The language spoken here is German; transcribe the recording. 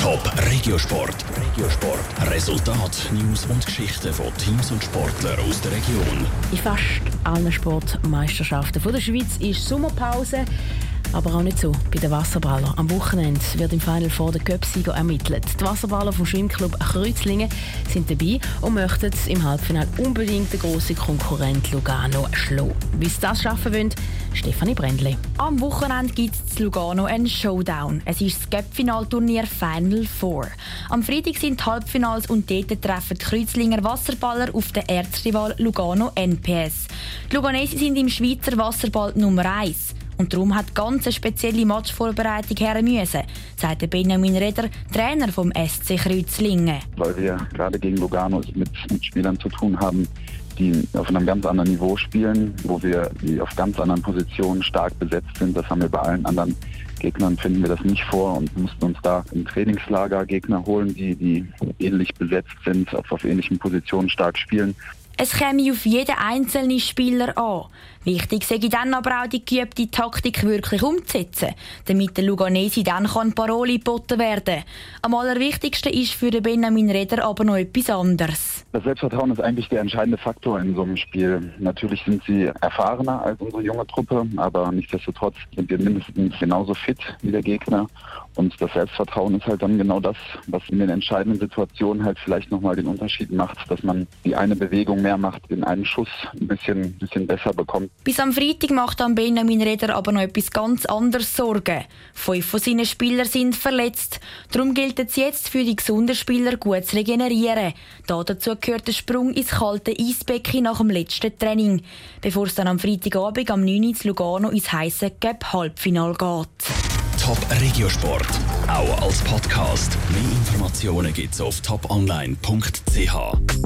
Top Regiosport. Regiosport. Resultat, News und Geschichten von Teams und Sportlern aus der Region. In fast allen Sportmeisterschaften der Schweiz ist Sommerpause. Aber auch nicht so bei den Wasserballern. Am Wochenende wird im Final Four der Cup-Sieger ermittelt. Die Wasserballer vom Schwimmclub Kreuzlingen sind dabei und möchten im Halbfinale unbedingt den grossen Konkurrent Lugano schlagen. Wie sie das schaffen wollen, Stefanie Brändli. Am Wochenende gibt es in Lugano einen Showdown. Es ist das Cup-Finalturnier Final Four. Am Freitag sind die Halbfinals und dort treffen die Kreuzlinger Wasserballer auf den Erzrival Lugano NPS. Die Luganesi sind im Schweizer Wasserball Nummer 1. Und darum hat ganz eine spezielle Matchvorbereitung her müssen, sagt Benjamin Reder, Trainer vom SC Kreuzlingen. Weil wir gerade gegen Lugano mit, mit Spielern zu tun haben, die auf einem ganz anderen Niveau spielen, wo wir auf ganz anderen Positionen stark besetzt sind. Das haben wir bei allen anderen Gegnern finden wir das nicht vor und mussten uns da im Trainingslager Gegner holen, die, die ähnlich besetzt sind, auf, auf ähnlichen Positionen stark spielen. Es käme auf jeden einzelnen Spieler an. Wichtig sei dann aber auch die geübte Taktik wirklich umzusetzen, damit der Luganesi dann kann Paroli geboten werden Am allerwichtigsten ist für den Benjamin Reder aber noch etwas anderes. Das Selbstvertrauen ist eigentlich der entscheidende Faktor in so einem Spiel. Natürlich sind sie erfahrener als unsere junge Truppe, aber nichtsdestotrotz sind wir mindestens genauso fit wie der Gegner. Und das Selbstvertrauen ist halt dann genau das, was in den entscheidenden Situationen halt vielleicht nochmal den Unterschied macht, dass man die eine Bewegung mehr macht, den einen Schuss ein bisschen, bisschen besser bekommt. Bis am Freitag macht dann Benjamin Reder aber noch etwas ganz anderes Sorgen. Fünf von seinen Spielern sind verletzt. Darum gilt es jetzt für die gesunden Spieler gut zu regenerieren. dazu gehört der Sprung ins kalte Eisbecken nach dem letzten Training, bevor es dann am Freitagabend am 9. Uhr Lugano ins heiße Cup Halbfinal geht. Top Regiosport, auch als Podcast. Mehr Informationen gibt's auf toponline.ch.